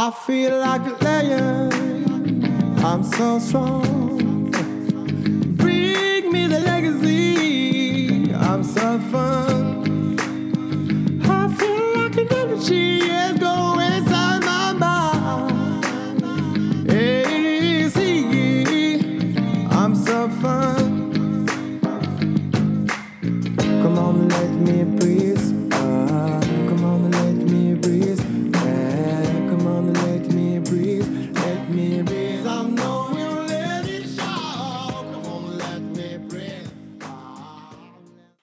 I feel like a lion. I'm so strong.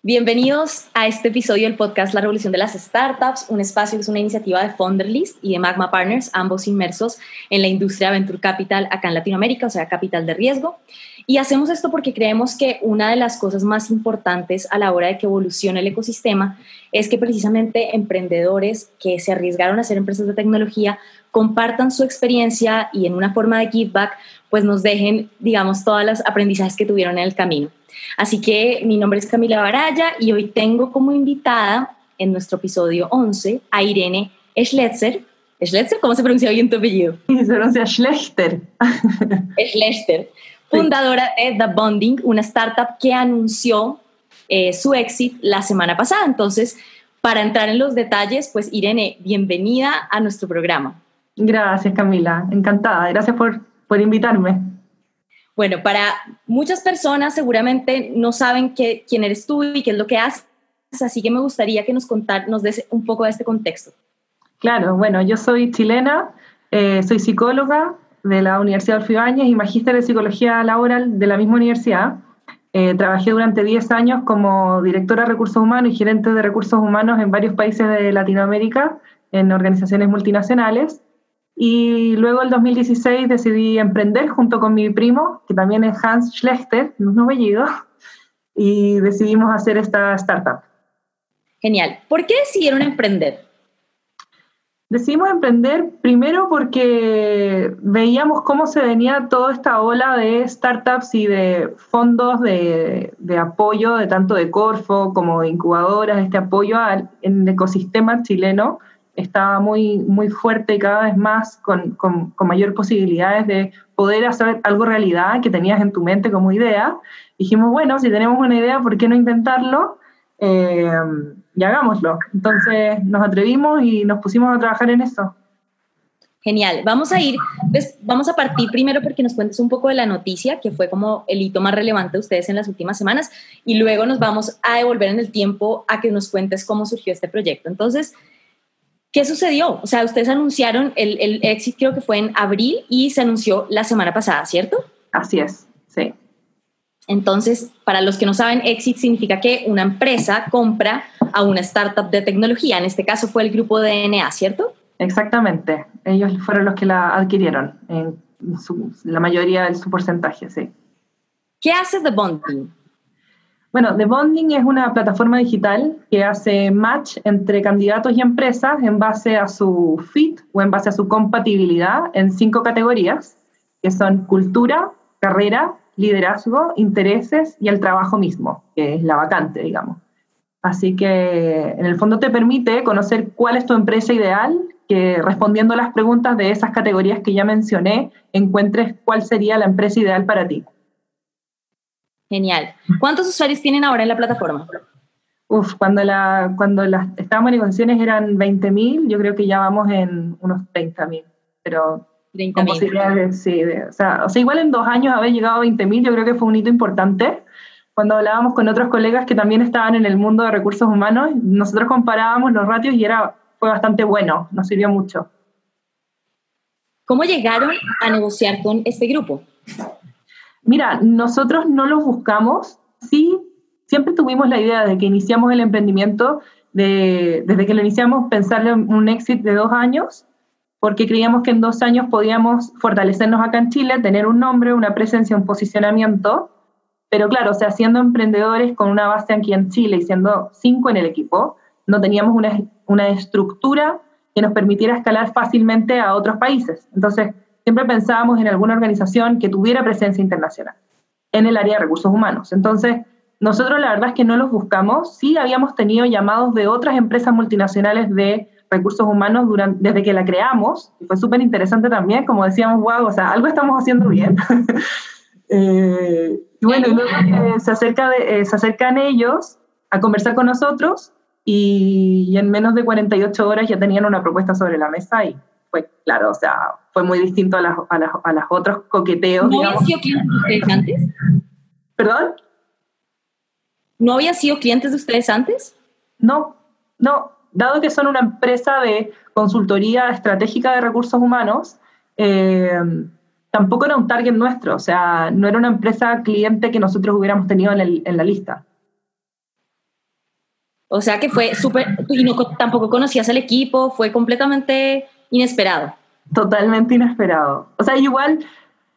Bienvenidos a este episodio del podcast La Revolución de las Startups, un espacio que es una iniciativa de Founderlist y de Magma Partners, ambos inmersos en la industria Venture Capital acá en Latinoamérica, o sea, capital de riesgo. Y hacemos esto porque creemos que una de las cosas más importantes a la hora de que evolucione el ecosistema es que precisamente emprendedores que se arriesgaron a ser empresas de tecnología compartan su experiencia y en una forma de give back, pues nos dejen, digamos, todas las aprendizajes que tuvieron en el camino. Así que mi nombre es Camila Baraya y hoy tengo como invitada en nuestro episodio 11 a Irene Schletzer. ¿Schletzer? ¿Cómo se pronuncia bien tu apellido? Se pronuncia Schlechter. Schletzer, fundadora de The Bonding, una startup que anunció eh, su éxito la semana pasada. Entonces, para entrar en los detalles, pues Irene, bienvenida a nuestro programa. Gracias, Camila. Encantada. Gracias por, por invitarme. Bueno, para muchas personas seguramente no saben qué, quién eres tú y qué es lo que haces, así que me gustaría que nos contar, nos des un poco de este contexto. Claro, bueno, yo soy chilena, eh, soy psicóloga de la Universidad de Orfibáñez y magíster de psicología laboral de la misma universidad. Eh, trabajé durante 10 años como directora de recursos humanos y gerente de recursos humanos en varios países de Latinoamérica, en organizaciones multinacionales. Y luego, en 2016, decidí emprender junto con mi primo, que también es Hans Schlechter, un apellido, y decidimos hacer esta startup. Genial. ¿Por qué decidieron emprender? Decidimos emprender primero porque veíamos cómo se venía toda esta ola de startups y de fondos de, de apoyo, de tanto de Corfo como de incubadoras, este apoyo al, en el ecosistema chileno estaba muy, muy fuerte y cada vez más con, con, con, mayor posibilidades de poder hacer algo realidad que tenías en tu mente como idea. Dijimos, bueno, si tenemos una idea, ¿por qué no intentarlo? Eh, y hagámoslo. Entonces nos atrevimos y nos pusimos a trabajar en eso. Genial. Vamos a ir, pues, vamos a partir primero porque nos cuentes un poco de la noticia, que fue como el hito más relevante de ustedes en las últimas semanas, y luego nos vamos a devolver en el tiempo a que nos cuentes cómo surgió este proyecto. Entonces, ¿qué sucedió? O sea, ustedes anunciaron el, el exit, creo que fue en abril, y se anunció la semana pasada, ¿cierto? Así es, sí. Entonces, para los que no saben, exit significa que una empresa compra a una startup de tecnología. En este caso fue el grupo DNA, ¿cierto? Exactamente. Ellos fueron los que la adquirieron en su, la mayoría de su porcentaje, sí. ¿Qué hace The Bonding? Bueno, The Bonding es una plataforma digital que hace match entre candidatos y empresas en base a su fit o en base a su compatibilidad en cinco categorías, que son cultura, carrera, liderazgo, intereses y el trabajo mismo, que es la vacante, digamos. Así que en el fondo te permite conocer cuál es tu empresa ideal, que respondiendo a las preguntas de esas categorías que ya mencioné, encuentres cuál sería la empresa ideal para ti. Genial. ¿Cuántos usuarios tienen ahora en la plataforma? Uf, cuando, la, cuando las, estábamos en negociaciones eran 20.000, yo creo que ya vamos en unos 30.000, pero 30 con posibilidades de, sí, de, o, sea, o sea, igual en dos años haber llegado a 20.000 yo creo que fue un hito importante. Cuando hablábamos con otros colegas que también estaban en el mundo de recursos humanos, nosotros comparábamos los ratios y era, fue bastante bueno, nos sirvió mucho. ¿Cómo llegaron a negociar con este grupo? Mira, nosotros no los buscamos, sí, siempre tuvimos la idea de que iniciamos el emprendimiento, de, desde que lo iniciamos, pensar en un éxito de dos años, porque creíamos que en dos años podíamos fortalecernos acá en Chile, tener un nombre, una presencia, un posicionamiento, pero claro, o sea, siendo emprendedores con una base aquí en Chile y siendo cinco en el equipo, no teníamos una, una estructura que nos permitiera escalar fácilmente a otros países. Entonces, siempre pensábamos en alguna organización que tuviera presencia internacional en el área de recursos humanos. Entonces, nosotros la verdad es que no los buscamos, sí habíamos tenido llamados de otras empresas multinacionales de recursos humanos durante, desde que la creamos, y fue súper interesante también, como decíamos, wow, o sea, algo estamos haciendo bien. Eh, y bueno, luego eh, se, acerca de, se acercan ellos a conversar con nosotros y, en menos de 48 horas ya tenían una propuesta sobre la mesa y fue claro, o sea, fue muy distinto a las, a las, a las otros coqueteos. ¿No habían sido clientes de ustedes antes? ¿Perdón? ¿No habían sido clientes de ustedes antes? No, no. Dado que son una empresa de consultoría estratégica de recursos humanos, eh, tampoco era un target nuestro, o sea, no era una empresa cliente que nosotros hubiéramos tenido en, el, en la lista. O sea que fue súper, y no, tampoco conocías al equipo, fue completamente inesperado. Totalmente inesperado. O sea, igual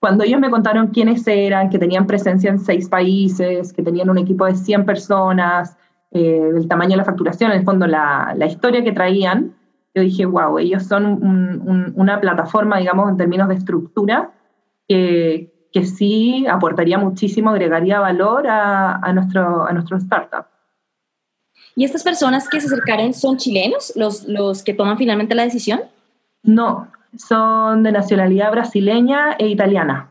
cuando ellos me contaron quiénes eran, que tenían presencia en seis países, que tenían un equipo de 100 personas, eh, del tamaño de la facturación, en el fondo la, la, historia que traían, yo dije, wow, ellos son una plataforma, digamos, en términos de estructura, que, que sí aportaría muchísimo, agregaría valor a, a, nuestro, a nuestro startup. ¿Y estas personas que se acercaron son chilenos, los, los que toman finalmente la decisión? No, son de nacionalidad brasileña e italiana.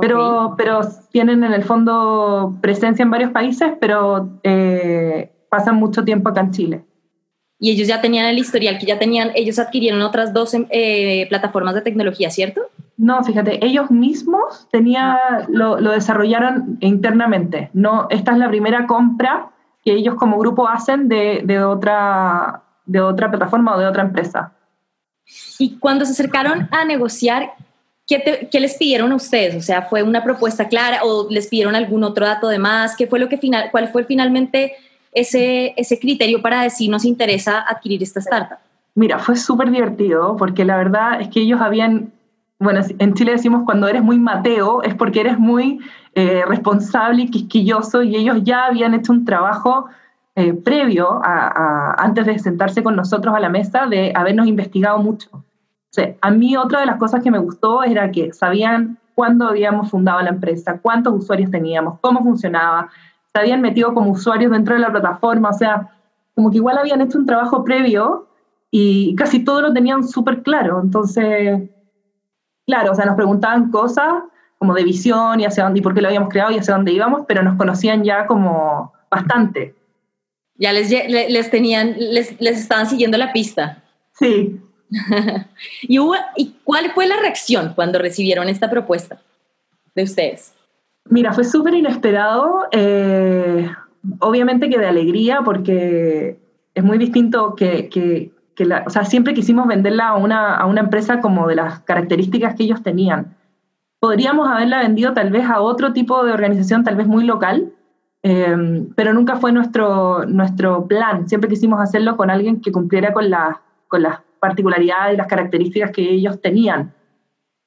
Pero, pero tienen en el fondo presencia en varios países, pero eh, pasan mucho tiempo acá en Chile. Y ellos ya tenían el historial, que ya tenían, ellos adquirieron otras dos eh, plataformas de tecnología, ¿cierto? No, fíjate, ellos mismos tenía, lo, lo, desarrollaron internamente. No, esta es la primera compra que ellos como grupo hacen de, de, otra, de otra plataforma o de otra empresa. Y cuando se acercaron a negociar, ¿qué, ¿qué, les pidieron a ustedes? O sea, ¿fue una propuesta clara o les pidieron algún otro dato de más? ¿Qué fue lo que final, ¿Cuál fue finalmente ese, ese criterio para decir nos interesa adquirir esta startup? Mira, fue súper divertido porque la verdad es que ellos habían, bueno, en Chile decimos cuando eres muy mateo es porque eres muy eh, responsable y quisquilloso y ellos ya habían hecho un trabajo eh, previo a, antes de sentarse con nosotros a la mesa de habernos investigado mucho. A mí otra de las cosas que me gustó era que sabían cuándo habíamos fundado la empresa, cuántos usuarios teníamos, cómo funcionaba, se habían metido como usuarios dentro de la plataforma, o sea, como que igual habían hecho un trabajo previo y casi todo lo tenían súper claro. Entonces, claro, o sea, nos preguntaban cosas como de visión y hacia dónde y por qué lo habíamos creado y hacia dónde íbamos, pero nos conocían ya como bastante. Ya les, les tenían, les, les estaban siguiendo la pista. Sí. ¿Y, hubo, ¿Y cuál fue la reacción cuando recibieron esta propuesta de ustedes? Mira, fue súper inesperado. Eh, obviamente que de alegría, porque es muy distinto que, que, que la, o sea, siempre quisimos venderla a una, a una empresa como de las características que ellos tenían podríamos haberla vendido tal vez a otro tipo de organización, tal vez muy local, eh, pero nunca fue nuestro, nuestro plan. Siempre quisimos hacerlo con alguien que cumpliera con, la, con las particularidades y las características que ellos tenían.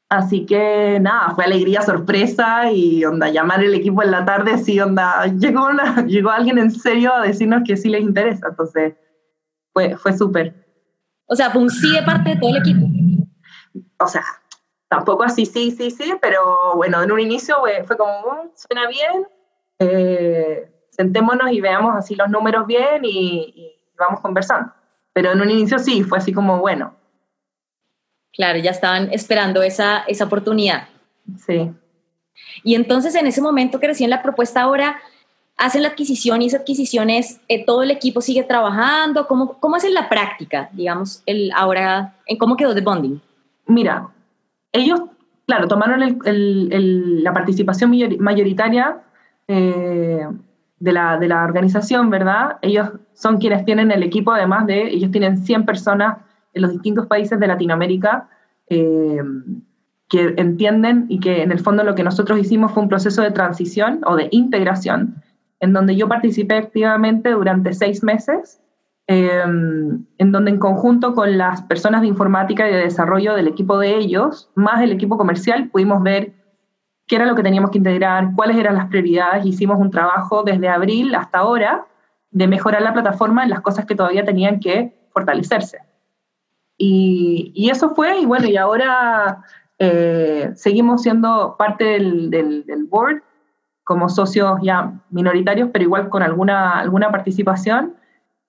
Así que nada, fue alegría, sorpresa y onda, llamar el equipo en la tarde, sí, onda, llegó, una, llegó alguien en serio a decirnos que sí les interesa. Entonces, fue, fue súper. O sea, un sí de parte de todo el equipo. O sea, tampoco así, sí, sí, sí, pero bueno, en un inicio fue como, mm, suena bien, eh, sentémonos y veamos así los números bien y, y, vamos conversando. Pero en un inicio sí, fue así como, bueno. Claro, ya estaban esperando esa, esa oportunidad. Sí. Y entonces en ese momento que recién la propuesta ahora, hacen la adquisición y esa adquisición es, eh, todo el equipo sigue trabajando, ¿cómo, cómo es en la práctica, digamos, el, ahora, en cómo quedó de bonding? Mira, ellos, claro, tomaron la participación mayoritaria eh, de, la, de, la, organización, ¿verdad? Ellos son quienes tienen el equipo, además de, ellos tienen 100 personas en los distintos países de Latinoamérica eh, que entienden y que en el fondo lo que nosotros hicimos fue un proceso de transición o de integración, en donde yo participé activamente durante seis meses Em, en donde en conjunto con las personas de informática y de desarrollo del equipo de ellos, más el equipo comercial, pudimos ver qué era lo que teníamos que integrar, cuáles eran las prioridades. Hicimos un trabajo desde abril hasta ahora de mejorar la plataforma en las cosas que todavía tenían que fortalecerse. Y, eso fue, y bueno, y ahora eh, seguimos siendo parte del, board como socios ya minoritarios, pero igual con alguna, alguna participación.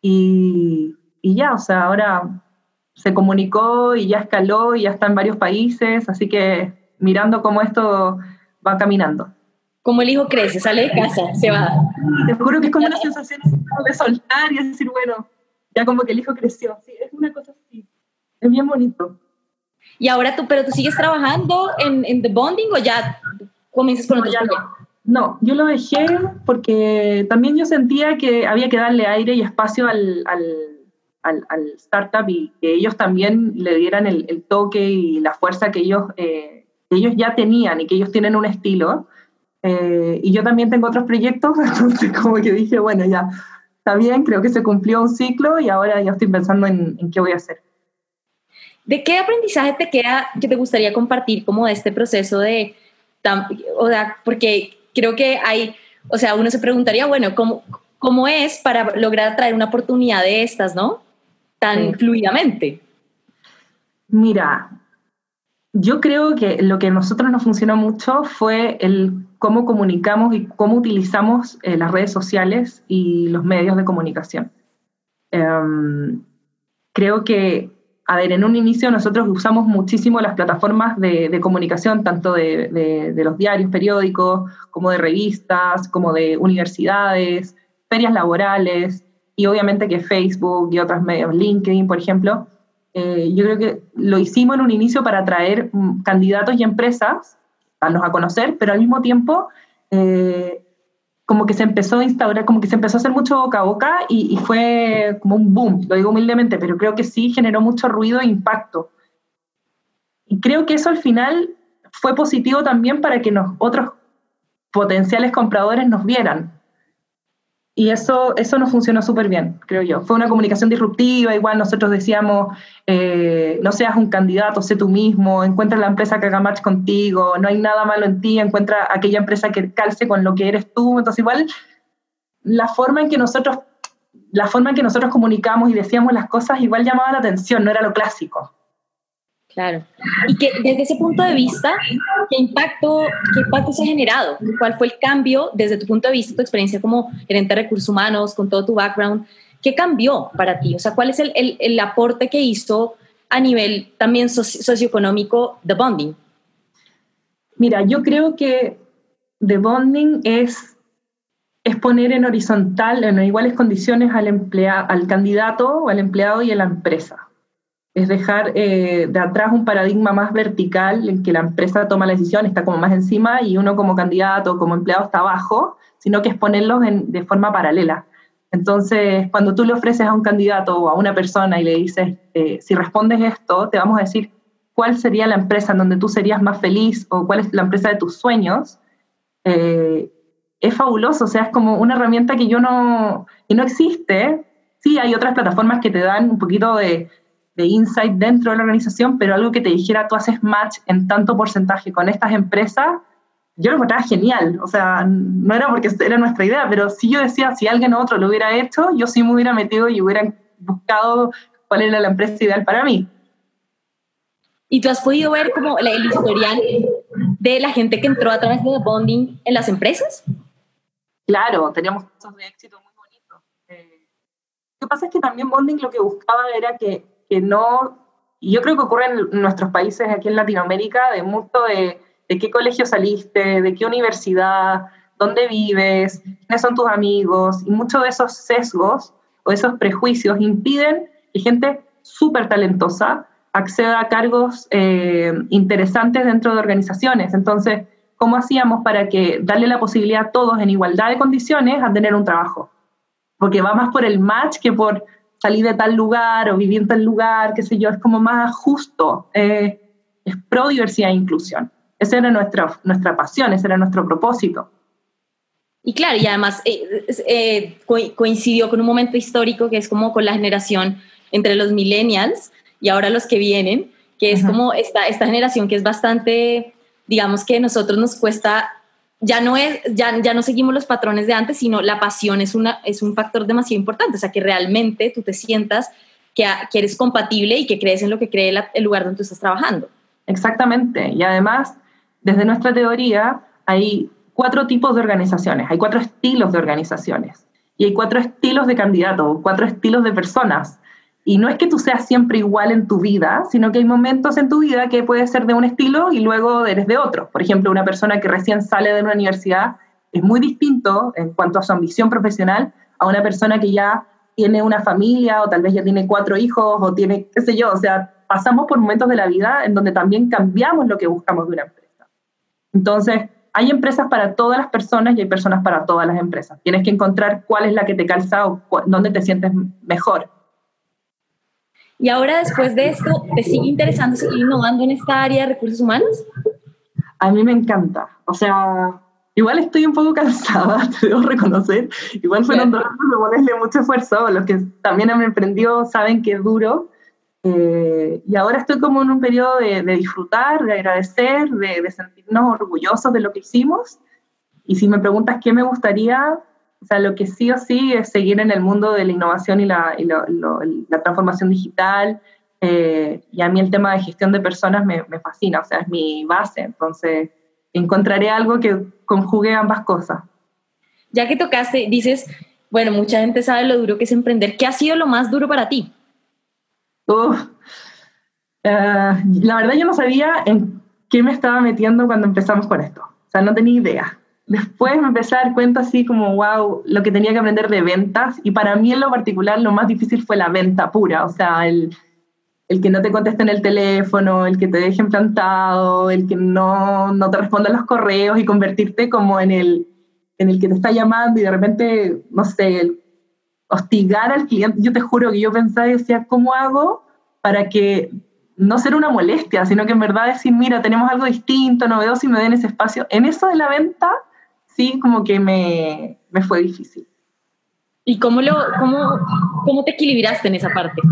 Y, ya, o sea, ahora se comunicó y ya escaló y ya está en varios países, así que mirando cómo esto va caminando. Como el hijo crece, sale de casa, se va. Te juro que es como una sensación de soltar y decir, bueno, ya como que el hijo creció. Sí, es una cosa así. Es bien bonito. Y ahora tú, pero tú sigues trabajando en, en The Bonding o ya comienzas con no, ya no. No, yo lo dejé porque también yo sentía que había que darle aire y espacio al, al, al, startup y que ellos también le dieran el, toque y la fuerza que ellos, eh, ellos ya tenían y que ellos tienen un estilo. Eh, y yo también tengo otros proyectos, entonces como que dije, bueno, ya está bien, creo que se cumplió un ciclo y ahora ya estoy pensando en, en qué voy a hacer. ¿De qué aprendizaje te queda que te gustaría compartir como de este proceso de o sea, porque creo que hay, o sea, uno se preguntaría, bueno, ¿cómo, cómo es para lograr traer una oportunidad de estas, ¿no? Tan fluidamente. Mira, yo creo que lo que a nosotros nos funcionó mucho fue el cómo comunicamos y cómo utilizamos eh, las redes sociales y los medios de comunicación. Um, creo que a ver, en un inicio nosotros usamos muchísimo las plataformas de, comunicación, tanto de, los diarios, periódicos, como de revistas, como de universidades, ferias laborales, y obviamente que Facebook y otros medios, LinkedIn, por ejemplo. Eh, yo creo que lo hicimos en un inicio para atraer mm, candidatos y empresas, darnos a conocer, pero al mismo tiempo eh, como que se empezó a instaurar, como que se empezó a hacer mucho boca a boca y, fue como un boom, lo digo humildemente, pero creo que sí generó mucho ruido e impacto. Y creo que eso al final fue positivo también para que los otros potenciales compradores nos vieran. Y eso, eso nos funcionó súper bien, creo yo. Fue una comunicación disruptiva, igual nosotros decíamos, eh, no seas un candidato, sé tú mismo, encuentra la empresa que haga match contigo, no hay nada malo en ti, encuentra aquella empresa que calce con lo que eres tú. Entonces igual la forma en que nosotros, la forma en que nosotros comunicamos y decíamos las cosas igual llamaba la atención, no era lo clásico. Claro. Y que desde ese punto de vista, ¿qué impacto, ¿qué impacto se ha generado? ¿Cuál fue el cambio desde tu punto de vista, tu experiencia como gerente de recursos humanos, con todo tu background? ¿Qué cambió para ti? O sea, ¿cuál es el, el, el aporte que hizo a nivel también socioeconómico The Bonding? Mira, yo creo que The Bonding es, es poner en horizontal, en iguales condiciones al, emplea, al candidato o al empleado y a la empresa es dejar eh, de atrás un paradigma más vertical en que la empresa toma la decisión, está como más encima y uno como candidato, como empleado está abajo, sino que es ponerlos de forma paralela. Entonces, cuando tú le ofreces a un candidato o a una persona y le dices, eh, si respondes esto, te vamos a decir cuál sería la empresa en donde tú serías más feliz o cuál es la empresa de tus sueños, eh, es fabuloso, o sea, es como una herramienta que yo no, que no existe. Sí, hay otras plataformas que te dan un poquito de, de insight dentro de la organización, pero algo que te dijera, tú haces match en tanto porcentaje con estas empresas, yo lo encontraba genial. O sea, no era porque era nuestra idea, pero si yo decía, si alguien otro lo hubiera hecho, yo sí me hubiera metido y hubiera buscado cuál era la empresa ideal para mí. ¿Y tú has podido ver como el historial de la gente que entró a través de Bonding en las empresas? Claro, teníamos casos de éxito muy bonitos. Eh, lo que pasa es que también Bonding lo que buscaba era que que no, y yo creo que ocurre en nuestros países aquí en Latinoamérica, de mucho de, de qué colegio saliste, de qué universidad, dónde vives, quiénes son tus amigos, y muchos de esos sesgos o esos prejuicios impiden que gente súper talentosa acceda a cargos eh, interesantes dentro de organizaciones. Entonces, ¿cómo hacíamos para que darle la posibilidad a todos en igualdad de condiciones a tener un trabajo? Porque va más por el match que por salí de tal lugar o viví en tal lugar, qué sé yo, es como más justo, eh, es pro diversidad e inclusión. Esa era nuestra, nuestra pasión, ese era nuestro propósito. Y claro, y además eh, eh, coincidió con un momento histórico que es como con la generación entre los millennials y ahora los que vienen, que es como esta, esta generación que es bastante, digamos que a nosotros nos cuesta ya no, es, ya, ya no seguimos los patrones de antes, sino la pasión es, una, es un factor demasiado importante, o sea, que realmente tú te sientas que, eres compatible y que crees en lo que cree el lugar donde tú estás trabajando. Exactamente, y además, desde nuestra teoría, hay cuatro tipos de organizaciones, hay cuatro estilos de organizaciones, y hay cuatro estilos de candidatos, cuatro estilos de personas. Y no es que tú seas siempre igual en tu vida, sino que hay momentos en tu vida que puedes ser de un estilo y luego eres de otro. Por ejemplo, una persona que recién sale de una universidad es muy distinto en cuanto a su ambición profesional a una persona que ya tiene una familia o tal vez ya tiene cuatro hijos o tiene, qué sé yo, o sea, pasamos por momentos de la vida en donde también cambiamos lo que buscamos de una empresa. Entonces, hay empresas para todas las personas y hay personas para todas las empresas. Tienes que encontrar cuál es la que te calza o dónde te sientes mejor. Y ahora, después de esto, ¿te sigue interesando seguir innovando en esta área de recursos humanos? A mí me encanta. O sea, igual estoy un poco cansada, te debo reconocer. Igual años de ponerle mucho esfuerzo. Los que también han emprendido saben que es duro. Eh, y ahora estoy como en un periodo de, disfrutar, de agradecer, de, sentirnos orgullosos de lo que hicimos. Y si me preguntas qué me gustaría, o sea, lo que sí o sí es seguir en el mundo de la innovación y la, la transformación digital. Eh, y a mí el tema de gestión de personas me, me, fascina, o sea, es mi base. Entonces, encontraré algo que conjugue ambas cosas. Ya que tocaste, dices, bueno, mucha gente sabe lo duro que es emprender. ¿Qué ha sido lo más duro para ti? Eh, la verdad yo no sabía en qué me estaba metiendo cuando empezamos con esto. O sea, no tenía idea. Después me empecé a dar cuenta así como, wow, lo que tenía que aprender de ventas. Y para mí en lo particular lo más difícil fue la venta pura. O sea, el, el que no te conteste en el teléfono, el que te deje plantado, el que no, no te responda los correos y convertirte como en el, en el que te está llamando y de repente, no sé, el hostigar al cliente. Yo te juro que yo pensaba y decía, ¿cómo hago para que no ser una molestia, sino que en verdad decir, mira, tenemos algo distinto, novedoso y me den ese espacio? En eso de la venta, sí, como que me, me fue difícil. ¿Y cómo, lo, cómo, cómo te equilibraste en esa parte?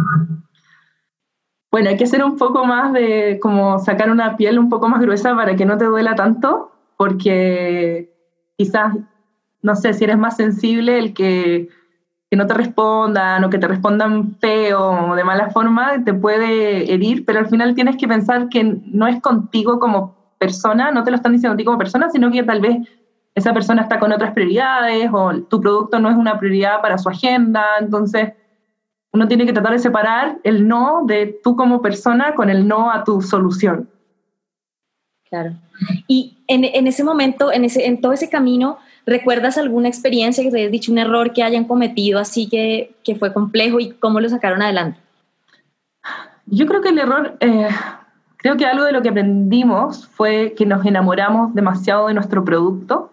Bueno, hay que ser un poco más de, como sacar una piel un poco más gruesa para que no te duela tanto, porque quizás, no sé, si eres más sensible, el que que no te respondan o que te respondan feo o de mala forma, te puede herir, pero al final tienes que pensar que no es contigo como persona, no te lo están diciendo a ti como persona, sino que tal vez esa persona está con otras prioridades o tu producto no es una prioridad para su agenda, entonces uno tiene que tratar de separar el no de tú como persona con el no a tu solución. Claro. Y en, en ese momento, en, ese, en todo ese camino, ¿Recuerdas alguna experiencia que te hayas dicho, un error que hayan cometido así que, que fue complejo y cómo lo sacaron adelante? Yo creo que el error, eh, creo que algo de lo que aprendimos fue que nos enamoramos demasiado de nuestro producto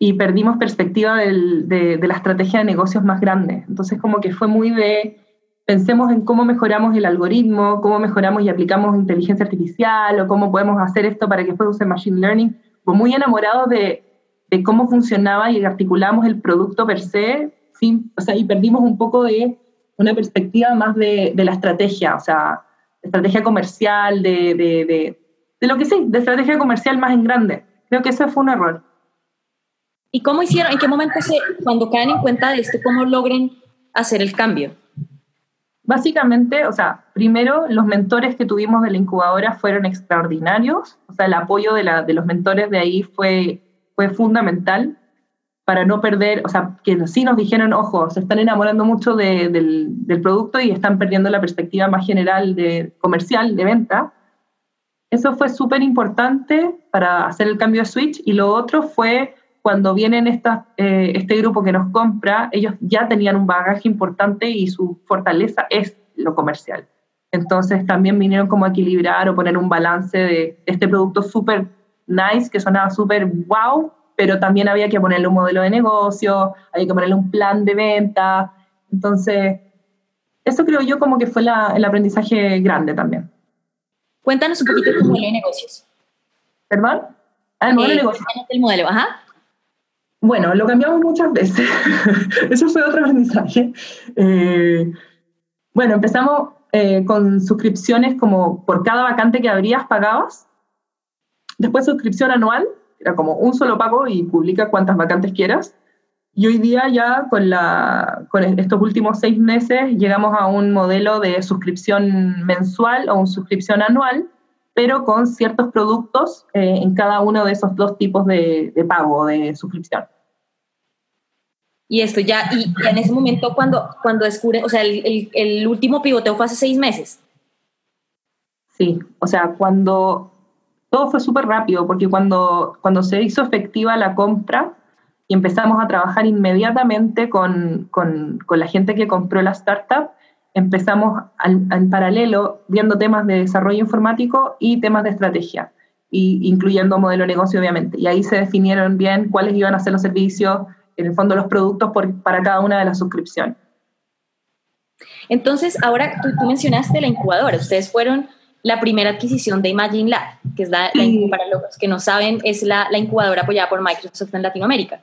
y perdimos perspectiva del, de, de la estrategia de negocios más grande. Entonces como que fue muy de, pensemos en cómo mejoramos el algoritmo, cómo mejoramos y aplicamos inteligencia artificial o cómo podemos hacer esto para que después use machine learning. Fue muy enamorados de de cómo funcionaba y articulamos el producto per se, sin, o sea, y perdimos un poco de una perspectiva más de, de la estrategia, o sea, estrategia comercial, de, de, lo que sí, de estrategia comercial más en grande. Creo que ese fue un error. ¿Y cómo hicieron, en qué momento, se, cuando caen en cuenta de esto, cómo logren hacer el cambio? Básicamente, o sea, primero los mentores que tuvimos de la incubadora fueron extraordinarios, o sea, el apoyo de, la, de los mentores de ahí fue fue fundamental para no perder, o sea, que sí nos dijeron, ojo, se están enamorando mucho del, del, producto y están perdiendo la perspectiva más general de comercial, de venta. Eso fue súper importante para hacer el cambio de switch y lo otro fue cuando vienen esta, eh, este grupo que nos compra, ellos ya tenían un bagaje importante y su fortaleza es lo comercial. Entonces también vinieron como a equilibrar o poner un balance de este producto súper nice, que sonaba súper wow, pero también había que ponerle un modelo de negocio, había que ponerle un plan de venta. Entonces, eso creo yo como que fue la, el aprendizaje grande también. Cuéntanos un poquito de tu modelo de negocios. ¿Perdón? Ah, el modelo de eh, negocios. El modelo, ajá. Bueno, lo cambiamos muchas veces. Eso fue otro aprendizaje. Eh, bueno, empezamos eh, con suscripciones como por cada vacante que abrías pagabas Después suscripción anual, era como un solo pago y publica cuántas vacantes quieras. Y hoy día ya con, la, con estos últimos seis meses llegamos a un modelo de suscripción mensual o una suscripción anual, pero con ciertos productos eh, en cada uno de esos dos tipos de, de pago, de suscripción. Y esto ya, y, en ese momento cuando, cuando descubre, o sea, el, el, último pivoteo fue hace seis meses. Sí, o sea, cuando todo fue súper rápido, porque cuando, cuando se hizo efectiva la compra y empezamos a trabajar inmediatamente con, con, con la gente que compró la startup, empezamos en paralelo viendo temas de desarrollo informático y temas de estrategia, y, incluyendo modelo de negocio, obviamente. Y ahí se definieron bien cuáles iban a ser los servicios, en el fondo los productos para cada una de las suscripciones. Entonces, ahora tú, mencionaste la incubadora. Ustedes fueron la primera adquisición de Imagine Lab, que es la, para los que no saben, es la, incubadora apoyada por Microsoft en Latinoamérica.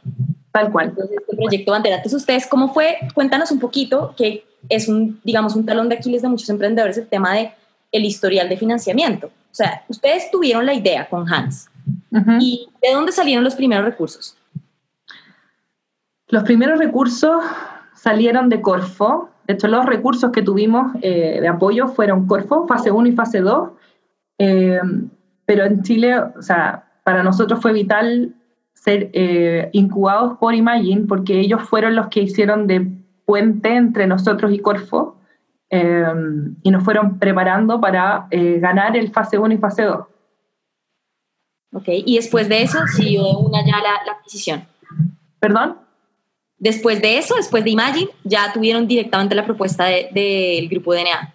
Tal cual. Entonces, este proyecto Bandera. Entonces, ustedes, ¿cómo fue? Cuéntanos un poquito, que es un, digamos, un talón de Aquiles de muchos emprendedores, el tema de el historial de financiamiento. O sea, ustedes tuvieron la idea con Hans. ¿Y de dónde salieron los primeros recursos? Los primeros recursos salieron de Corfo. De hecho, los recursos que tuvimos eh, de apoyo fueron Corfo, fase 1 y fase 2. Eh, pero en Chile, o sea, para nosotros fue vital ser eh, incubados por Imagine porque ellos fueron los que hicieron de puente entre nosotros y Corfo y nos fueron preparando para ganar el fase 1 y fase 2. Ok, y después de eso siguió una ya la, la adquisición. ¿Perdón? Después de eso, después de Imagine, ya tuvieron directamente la propuesta del de, grupo DNA.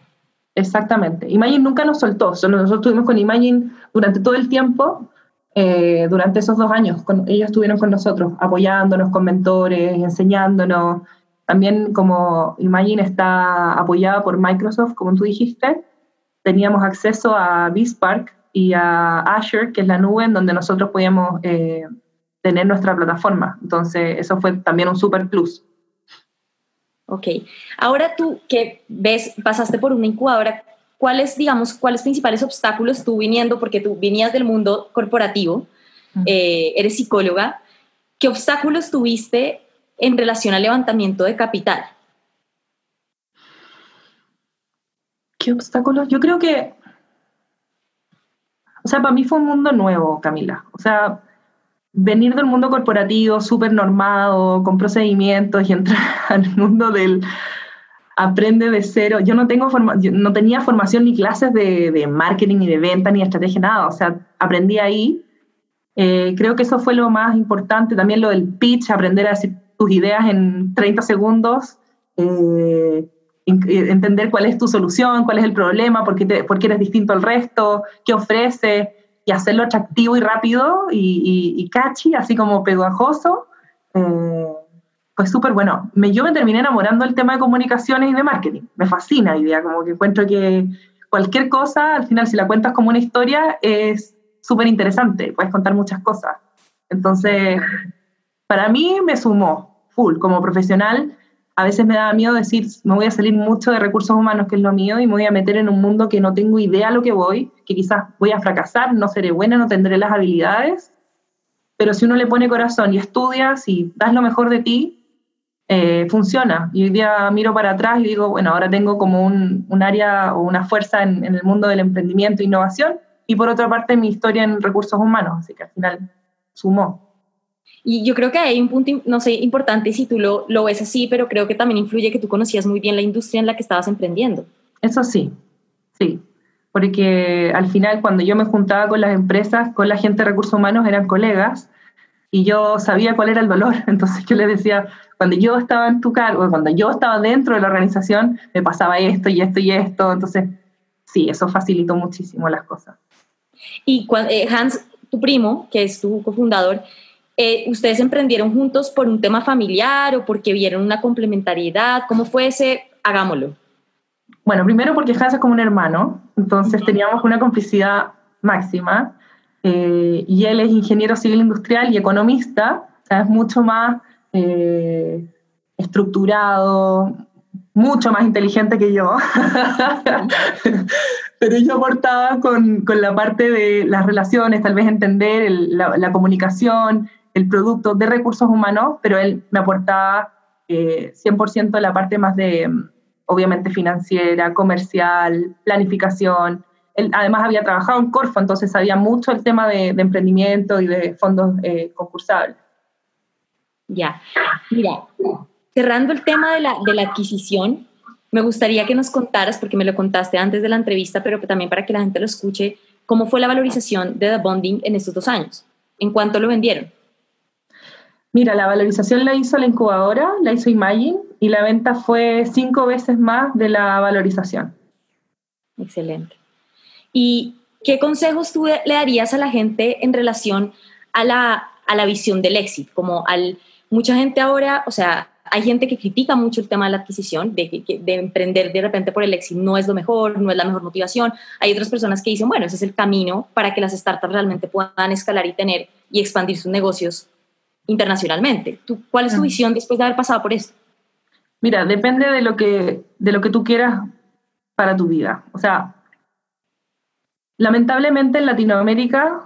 Exactamente. Imagine nunca nos soltó. Nosotros estuvimos con Imagine durante todo el tiempo, eh, durante esos dos años. ellos estuvieron con nosotros, apoyándonos con mentores, enseñándonos. También como Imagine está apoyada por Microsoft, como tú dijiste, teníamos acceso a BizPark y a Azure, que es la nube en donde nosotros podíamos eh, tener nuestra plataforma. Entonces, eso fue también un super plus. Ok. Ahora tú que ves, pasaste por una incubadora, ¿cuáles, digamos, cuáles principales obstáculos tú viniendo, porque tú venías del mundo corporativo, eh, eres psicóloga, ¿qué obstáculos tuviste en relación al levantamiento de capital? ¿Qué obstáculos? Yo creo que, o sea, para mí fue un mundo nuevo, Camila. O sea, venir del mundo corporativo súper normado, con procedimientos y entrar al mundo del aprende de cero. Yo no, tengo forma, no tenía formación ni clases de, de, marketing, ni de venta, ni de estrategia, nada. O sea, aprendí ahí. Eh, creo que eso fue lo más importante. También lo del pitch, aprender a decir tus ideas en 30 segundos. Eh, entender cuál es tu solución, cuál es el problema, por qué, eres distinto al resto, qué ofreces y hacerlo atractivo y rápido y, y, catchy, así como pegajoso, eh, pues súper bueno. Me, yo me terminé enamorando del tema de comunicaciones y de marketing. Me fascina la idea, como que encuentro que cualquier cosa, al final, si la cuentas como una historia, es súper interesante, puedes contar muchas cosas. Entonces, para mí me sumó full como profesional a veces me daba miedo decir, me voy a salir mucho de recursos humanos, que es lo mío, y me voy a meter en un mundo que no tengo idea a lo que voy, que quizás voy a fracasar, no seré buena, no tendré las habilidades, pero si uno le pone corazón y estudias y das lo mejor de ti, eh, funciona. Y hoy día miro para atrás y digo, bueno, ahora tengo como un, un área o una fuerza en, en el mundo del emprendimiento e innovación, y por otra parte mi historia en recursos humanos, así que al final sumó. Y yo creo que hay un punto, no sé, importante si tú lo, lo ves así, pero creo que también influye que tú conocías muy bien la industria en la que estabas emprendiendo. Eso sí, sí. Porque al final cuando yo me juntaba con las empresas, con la gente de recursos humanos, eran colegas y yo sabía cuál era el valor. Entonces yo les decía, cuando yo estaba en tu cargo, cuando yo estaba dentro de la organización, me pasaba esto y esto y esto. Entonces, sí, eso facilitó muchísimo las cosas. Y eh, Hans, tu primo, que es tu cofundador, eh, ¿Ustedes emprendieron juntos por un tema familiar o porque vieron una complementariedad? ¿Cómo fue ese hagámoslo? Bueno, primero porque Hans es como un hermano, entonces teníamos una complicidad máxima. Eh, y él es ingeniero civil industrial y economista, o sea, es mucho más eh, estructurado, mucho más inteligente que yo. Pero yo aportaba con, con, la parte de las relaciones, tal vez entender la, comunicación, el producto de recursos humanos, pero él me aportaba eh, 100% la parte más de, obviamente, financiera, comercial, planificación. Él además había trabajado en Corfo, entonces sabía mucho el tema de, emprendimiento y de fondos eh, concursables. Ya, mira, cerrando el tema de la, de la adquisición, me gustaría que nos contaras, porque me lo contaste antes de la entrevista, pero también para que la gente lo escuche, cómo fue la valorización de The Bonding en estos dos años. ¿En cuánto lo vendieron? Mira, la valorización la hizo la incubadora, la hizo Imagine, y la venta fue cinco veces más de la valorización. Excelente. ¿Y qué consejos tú le darías a la gente en relación a la, a la visión del éxito? Como al, mucha gente ahora, o sea, hay gente que critica mucho el tema de la adquisición, de, de, emprender de repente por el éxito no es lo mejor, no es la mejor motivación. Hay otras personas que dicen, bueno, ese es el camino para que las startups realmente puedan escalar y tener y expandir sus negocios internacionalmente. ¿Tú, ¿Cuál es tu visión después de haber pasado por esto? Mira, depende de lo que, de lo que tú quieras para tu vida. O sea, lamentablemente en Latinoamérica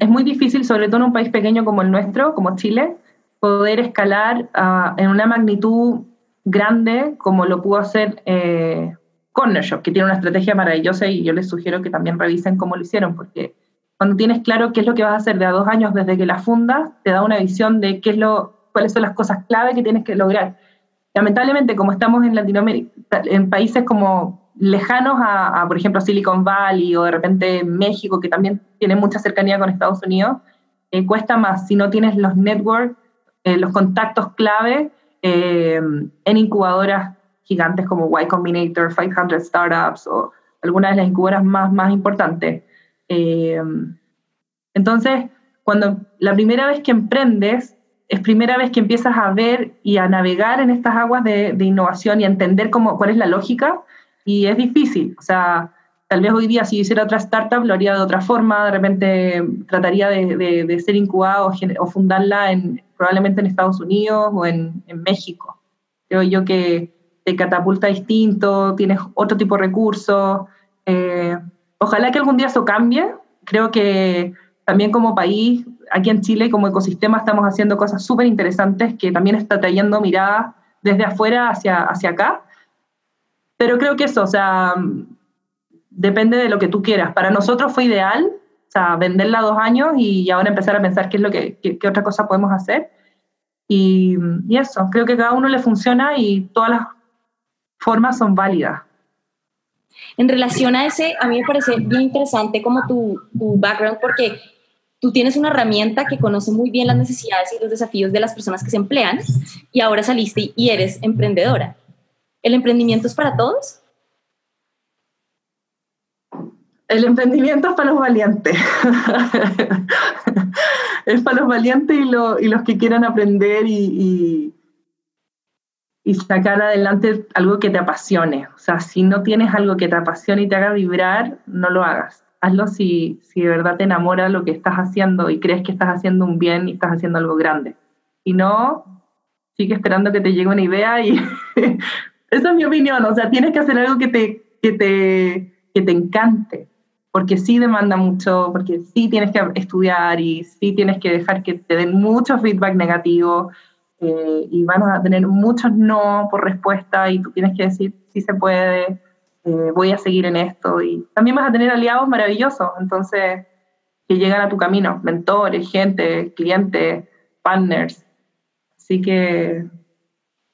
es muy difícil, sobre todo en un país pequeño como el nuestro, como Chile, poder escalar uh, en una magnitud grande como lo pudo hacer eh, Corner Shop, que tiene una estrategia maravillosa y yo les sugiero que también revisen cómo lo hicieron, porque cuando tienes claro qué es lo que vas a hacer de a dos años desde que la fundas, te da una visión de qué es lo, cuáles son las cosas clave que tienes que lograr. Lamentablemente, como estamos en Latinoamérica, en países como lejanos a, por ejemplo, Silicon Valley o de repente México, que también tiene mucha cercanía con Estados Unidos, eh, cuesta más si no tienes los networks eh, los contactos clave eh, en incubadoras gigantes como Y Combinator, 500 Startups o algunas de las incubadoras más, más importantes. Eh, entonces, cuando la primera vez que emprendes, es primera vez que empiezas a ver y a navegar en estas aguas de, de innovación y a entender cómo, cuál es la lógica, y es difícil. O sea, Tal vez hoy día si hiciera otra startup lo haría de otra forma, de repente trataría de, ser incubado o, fundarla en, probablemente en Estados Unidos o en, México. Creo yo que te catapulta distinto, tienes otro tipo de recursos. Eh, ojalá que algún día eso cambie. Creo que también como país, aquí en Chile, como ecosistema, estamos haciendo cosas súper interesantes que también está trayendo miradas desde afuera hacia, hacia acá. Pero creo que eso, o sea, depende de lo que tú quieras. Para nosotros fue ideal, o sea, venderla dos años y ahora empezar a pensar qué es lo que, qué, otra cosa podemos hacer. Y, y, eso, creo que cada uno le funciona y todas las formas son válidas. En relación a ese, a mí me parece bien interesante como tu, tu background porque tú tienes una herramienta que conoce muy bien las necesidades y los desafíos de las personas que se emplean y ahora saliste y eres emprendedora. ¿El emprendimiento es para todos? El emprendimiento es para los valientes. es para los valientes y, los que quieran aprender y, sacar adelante algo que te apasione. O sea, si no tienes algo que te apasione y te haga vibrar, no lo hagas. Hazlo si, si de verdad te enamora lo que estás haciendo y crees que estás haciendo un bien y estás haciendo algo grande. Si no, sigue esperando que te llegue una idea y esa es mi opinión. O sea, tienes que hacer algo que te, que te, que te encante porque sí demanda mucho, porque sí tienes que estudiar y sí tienes que dejar que te den mucho feedback negativo eh, y van a tener muchos no por respuesta y tú tienes que decir sí se puede, eh, voy a seguir en esto y también vas a tener aliados maravillosos, entonces que llegan a tu camino, mentores, gente, clientes, partners. Así que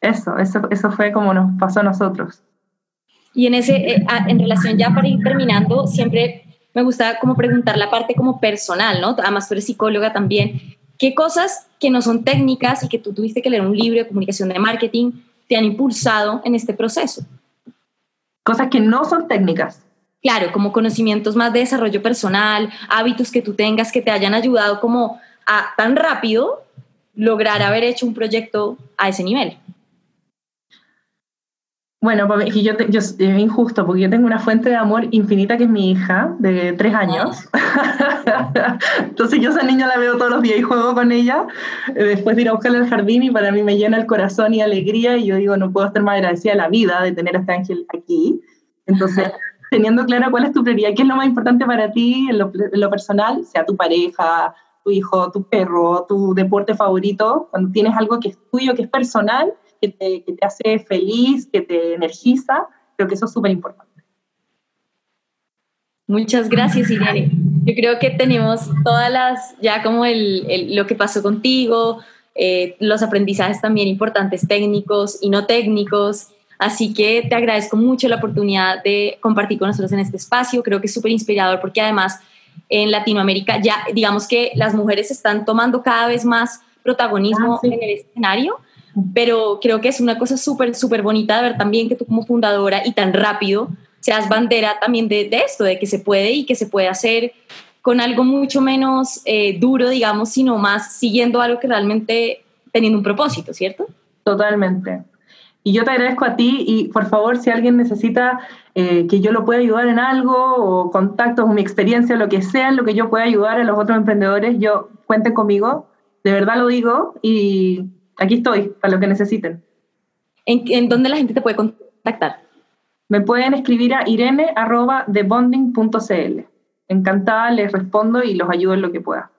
eso, eso, eso fue como nos pasó a nosotros. Y en, ese, eh, en relación ya para ir terminando, siempre me gusta como preguntar la parte como personal, ¿no? Además, tú eres psicóloga también. ¿Qué cosas que no son técnicas y que tú tuviste que leer un libro de comunicación de marketing te han impulsado en este proceso? Cosas que no son técnicas. Claro, como conocimientos más de desarrollo personal, hábitos que tú tengas que te hayan ayudado como a tan rápido lograr haber hecho un proyecto a ese nivel. Bueno, yo, yo, es injusto porque yo tengo una fuente de amor infinita que es mi hija de tres años. Entonces yo esa niña la veo todos los días y juego con ella eh, después de ir a buscarla al jardín y para mí me llena el corazón y alegría y yo digo, no puedo estar más agradecida a la vida de tener a este ángel aquí. Entonces, teniendo clara cuál es tu prioridad, qué es lo más importante para ti en lo, en lo personal, sea tu pareja, tu hijo, tu perro, tu deporte favorito, cuando tienes algo que es tuyo, que es personal, que te, que te hace feliz, que te energiza, creo que eso es súper importante. Muchas gracias, Irene. Yo creo que tenemos todas las, ya como el, el, lo que pasó contigo, eh, los aprendizajes también importantes técnicos y no técnicos. Así que te agradezco mucho la oportunidad de compartir con nosotros en este espacio. Creo que es súper inspirador porque además en Latinoamérica ya digamos que las mujeres están tomando cada vez más protagonismo ah, en el escenario, pero creo que es una cosa súper, súper bonita de ver también que tú como fundadora y tan rápido seas bandera también de, esto, de que se puede y que se puede hacer con algo mucho menos eh, duro, digamos, sino más siguiendo algo que realmente teniendo un propósito, ¿cierto? Totalmente. Y yo te agradezco a ti y por favor, si alguien necesita eh, que yo lo pueda ayudar en algo o contactos o mi experiencia, lo que sea, lo que yo pueda ayudar a los otros emprendedores, yo cuenten conmigo, de verdad lo digo y aquí estoy para lo que necesiten. ¿En, en dónde la gente te puede contactar? Me pueden escribir a irene.thebonding.cl. Encantada, les respondo y los ayudo en lo que pueda.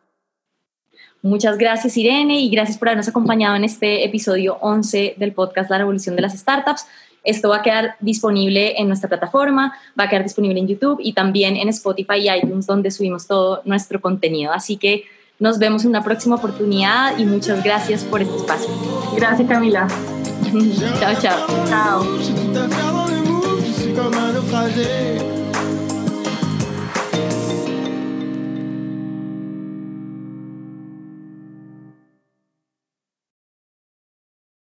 Muchas gracias Irene y gracias por habernos acompañado en este episodio 11 del podcast La Revolución de las Startups. Esto va a quedar disponible en nuestra plataforma, va a quedar disponible en YouTube y también en Spotify y iTunes donde subimos todo nuestro contenido. Así que nos vemos en una próxima oportunidad y muchas gracias por este espacio. Gracias Camila. chao, chao. Chao.